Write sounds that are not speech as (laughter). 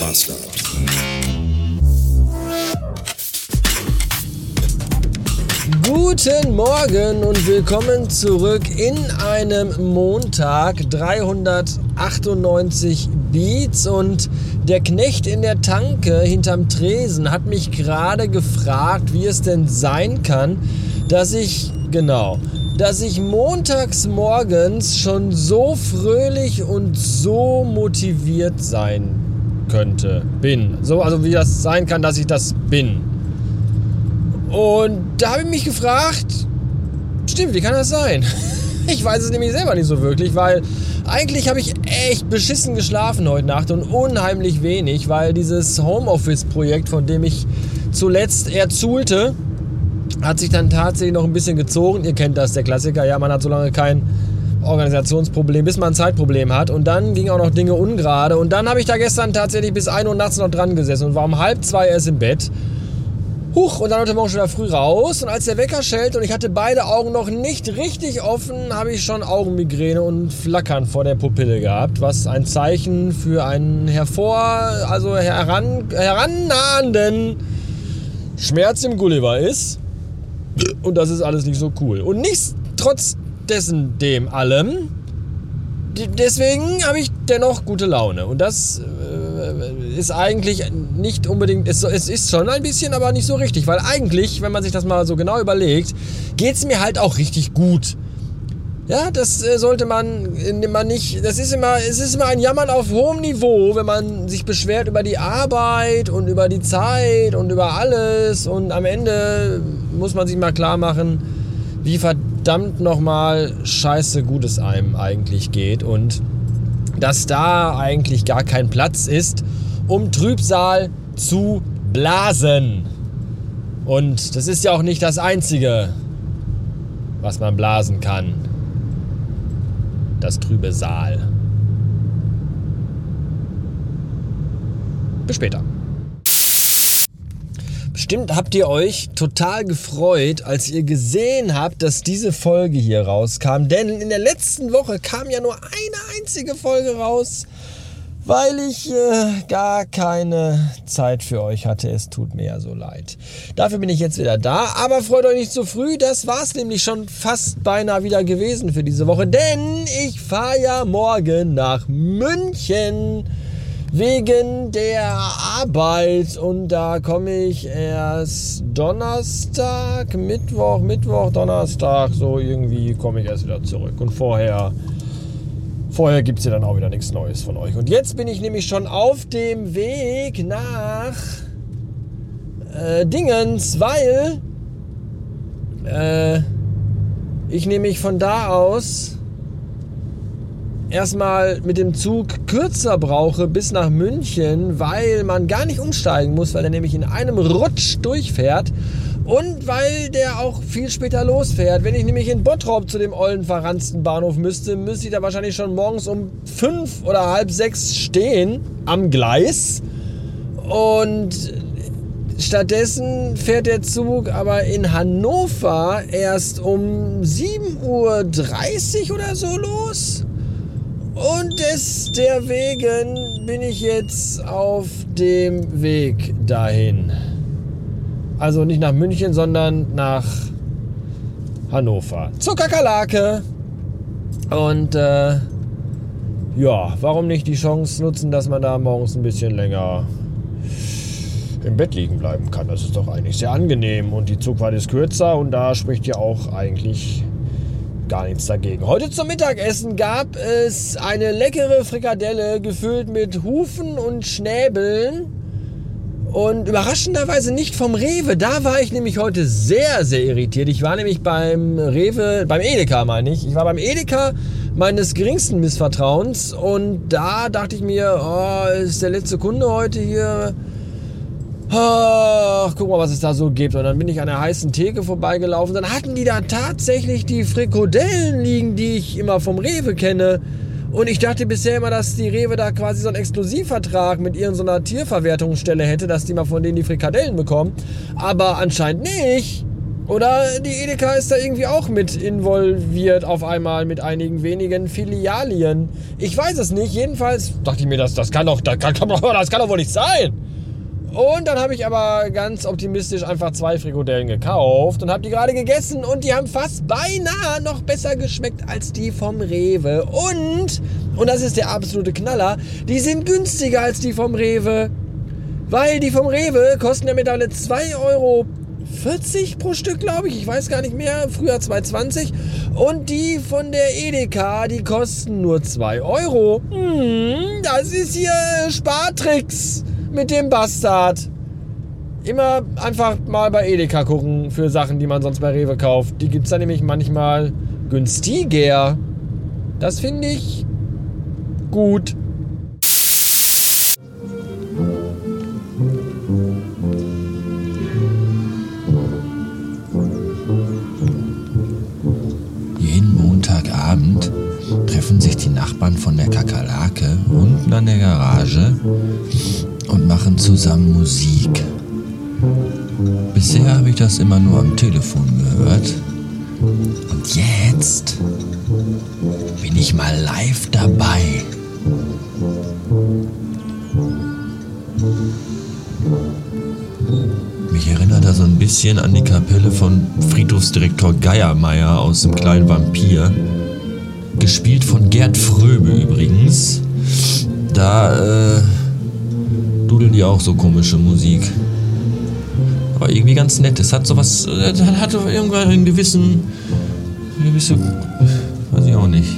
Bastard. Guten Morgen und willkommen zurück in einem Montag 398 Beats und der Knecht in der Tanke hinterm Tresen hat mich gerade gefragt, wie es denn sein kann, dass ich genau, dass ich montags morgens schon so fröhlich und so motiviert sein könnte, bin. So also wie das sein kann, dass ich das bin. Und da habe ich mich gefragt, stimmt, wie kann das sein? (laughs) Ich weiß es nämlich selber nicht so wirklich, weil eigentlich habe ich echt beschissen geschlafen heute Nacht und unheimlich wenig, weil dieses Homeoffice-Projekt, von dem ich zuletzt erzuhlte, hat sich dann tatsächlich noch ein bisschen gezogen. Ihr kennt das, der Klassiker. Ja, man hat so lange kein Organisationsproblem, bis man ein Zeitproblem hat. Und dann gingen auch noch Dinge ungerade. Und dann habe ich da gestern tatsächlich bis 1 Uhr nachts noch dran gesessen und war um halb zwei erst im Bett. Huch, und dann heute Morgen schon wieder früh raus. Und als der Wecker schellte und ich hatte beide Augen noch nicht richtig offen, habe ich schon Augenmigräne und Flackern vor der Pupille gehabt, was ein Zeichen für einen hervor, also heran, herannahenden Schmerz im Gulliver ist. Und das ist alles nicht so cool. Und nichts trotz dessen dem allem. Deswegen habe ich dennoch gute Laune. Und das äh, ist eigentlich nicht unbedingt, es, es ist schon ein bisschen, aber nicht so richtig. Weil eigentlich, wenn man sich das mal so genau überlegt, geht es mir halt auch richtig gut. Ja, das äh, sollte man, man nicht, das ist immer, es ist immer ein Jammern auf hohem Niveau, wenn man sich beschwert über die Arbeit und über die Zeit und über alles und am Ende muss man sich mal klar machen, wie verdammt nochmal scheiße gut es einem eigentlich geht und dass da eigentlich gar kein Platz ist, um Trübsal zu blasen. Und das ist ja auch nicht das Einzige, was man blasen kann das trübe Saal. Bis später. Bestimmt habt ihr euch total gefreut, als ihr gesehen habt, dass diese Folge hier rauskam. Denn in der letzten Woche kam ja nur eine einzige Folge raus weil ich äh, gar keine Zeit für euch hatte. Es tut mir ja so leid. Dafür bin ich jetzt wieder da, aber freut euch nicht zu früh. Das war es nämlich schon fast beinahe wieder gewesen für diese Woche, denn ich fahre ja morgen nach München wegen der Arbeit. Und da komme ich erst Donnerstag, Mittwoch, Mittwoch, Donnerstag, so irgendwie komme ich erst wieder zurück. Und vorher Vorher gibt es ja dann auch wieder nichts Neues von euch. Und jetzt bin ich nämlich schon auf dem Weg nach äh, Dingens, weil äh, ich nämlich von da aus erstmal mit dem Zug kürzer brauche bis nach München, weil man gar nicht umsteigen muss, weil er nämlich in einem Rutsch durchfährt und weil der auch viel später losfährt. Wenn ich nämlich in Bottrop zu dem ollen verranzten Bahnhof müsste, müsste ich da wahrscheinlich schon morgens um fünf oder halb sechs stehen am Gleis. Und stattdessen fährt der Zug aber in Hannover erst um 7.30 Uhr oder so los. Und deswegen bin ich jetzt auf dem Weg dahin. Also nicht nach München, sondern nach Hannover. Zur Kakerlake. Und äh, ja, warum nicht die Chance nutzen, dass man da morgens ein bisschen länger im Bett liegen bleiben kann. Das ist doch eigentlich sehr angenehm und die Zugfahrt ist kürzer und da spricht ja auch eigentlich gar nichts dagegen. Heute zum Mittagessen gab es eine leckere Frikadelle gefüllt mit Hufen und Schnäbeln und überraschenderweise nicht vom Rewe. Da war ich nämlich heute sehr, sehr irritiert. Ich war nämlich beim Rewe, beim Edeka meine ich. Ich war beim Edeka meines geringsten Missvertrauens. Und da dachte ich mir, oh, ist der letzte Kunde heute hier. Ach, guck mal, was es da so gibt. Und dann bin ich an der heißen Theke vorbeigelaufen. Dann hatten die da tatsächlich die Frikadellen liegen, die ich immer vom Rewe kenne. Und ich dachte bisher immer, dass die Rewe da quasi so einen Exklusivvertrag mit irgendeiner Tierverwertungsstelle hätte, dass die mal von denen die Frikadellen bekommen. Aber anscheinend nicht. Oder die Edeka ist da irgendwie auch mit involviert auf einmal mit einigen wenigen Filialien. Ich weiß es nicht. Jedenfalls dachte ich mir, das, das, kann, doch, das, kann, (laughs) das kann doch wohl nicht sein. Und dann habe ich aber ganz optimistisch einfach zwei Frikadellen gekauft und habe die gerade gegessen und die haben fast beinahe noch besser geschmeckt als die vom Rewe. Und, und das ist der absolute Knaller, die sind günstiger als die vom Rewe. Weil die vom Rewe kosten ja mittlerweile 2 Euro 40 pro Stück, glaube ich. Ich weiß gar nicht mehr. Früher 2,20. Und die von der Edeka, die kosten nur 2 Euro. Hm, das ist hier Spartricks mit dem Bastard. Immer einfach mal bei Edeka gucken für Sachen, die man sonst bei Rewe kauft. Die gibt es da nämlich manchmal günstiger. Das finde ich gut. treffen sich die Nachbarn von der Kakerlake unten an der Garage und machen zusammen Musik. Bisher habe ich das immer nur am Telefon gehört. Und jetzt bin ich mal live dabei. Mich erinnert er so ein bisschen an die Kapelle von Friedhofsdirektor Geiermeier aus dem kleinen Vampir gespielt von Gerd Fröbe übrigens. Da äh, auch so komische Musik. Aber irgendwie ganz nett. Es hat sowas, äh, hat irgendwann einen gewissen, gewisse, weiß ich auch nicht.